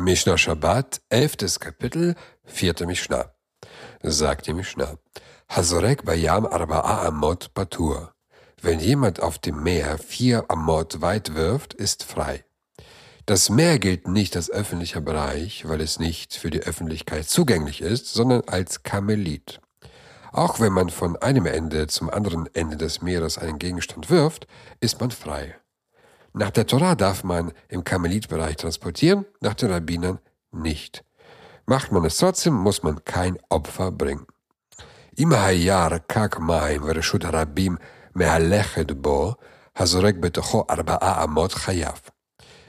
Mishnah Shabbat, elftes Kapitel, vierte Mishnah. Sagt die Mishnah. Hazorek bayam arba'a amot patur. Wenn jemand auf dem Meer vier Amot weit wirft, ist frei. Das Meer gilt nicht als öffentlicher Bereich, weil es nicht für die Öffentlichkeit zugänglich ist, sondern als Kamelit. Auch wenn man von einem Ende zum anderen Ende des Meeres einen Gegenstand wirft, ist man frei. Nach der Torah darf man im Karmelitbereich transportieren, nach den Rabbinern nicht. Macht man es trotzdem, muss man kein Opfer bringen. kak maim vereshut harabim mehalechet bo, hazorek betocho arba'a amot chayav.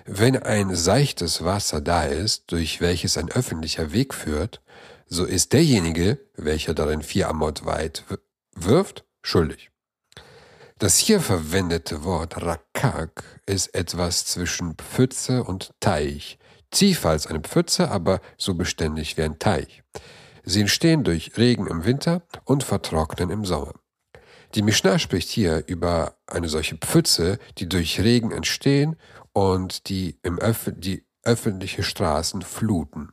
Wenn ein seichtes Wasser da ist, durch welches ein öffentlicher Weg führt, so ist derjenige, welcher darin vier Amot weit wirft, schuldig. Das hier verwendete Wort Rakak ist etwas zwischen Pfütze und Teich. Tiefer als eine Pfütze, aber so beständig wie ein Teich. Sie entstehen durch Regen im Winter und vertrocknen im Sommer. Die Mishnah spricht hier über eine solche Pfütze, die durch Regen entstehen und die, im Öff die öffentliche Straßen fluten.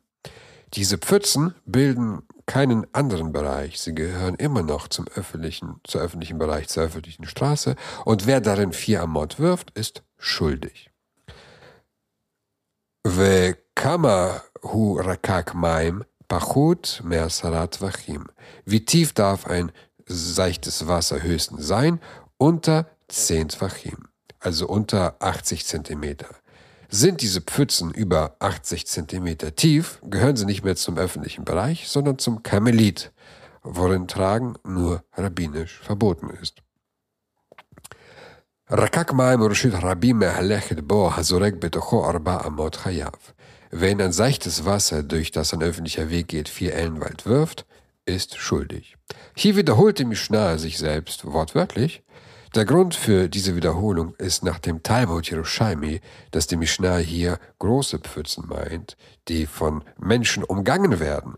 Diese Pfützen bilden keinen anderen Bereich. Sie gehören immer noch zum öffentlichen, zur öffentlichen Bereich, zur öffentlichen Straße. Und wer darin vier Amot wirft, ist schuldig. Wie tief darf ein seichtes Wasser höchstens sein? Unter 10 Vachim, also unter 80 Zentimeter. Sind diese Pfützen über 80 Zentimeter tief, gehören sie nicht mehr zum öffentlichen Bereich, sondern zum Karmelit, worin Tragen nur rabbinisch verboten ist. Wenn ein seichtes Wasser, durch das ein öffentlicher Weg geht, vier Ellen weit wirft, ist schuldig. Hier wiederholte Mishnah sich selbst wortwörtlich, der Grund für diese Wiederholung ist nach dem Talmud Yerushalmi, dass die Mishnah hier große Pfützen meint, die von Menschen umgangen werden.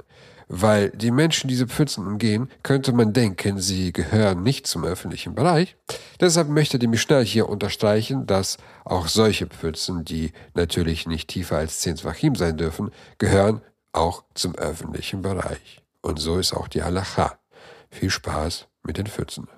Weil die Menschen diese Pfützen umgehen, könnte man denken, sie gehören nicht zum öffentlichen Bereich. Deshalb möchte die Mishnah hier unterstreichen, dass auch solche Pfützen, die natürlich nicht tiefer als 10 Zwachim sein dürfen, gehören auch zum öffentlichen Bereich. Und so ist auch die Halacha. Viel Spaß mit den Pfützen.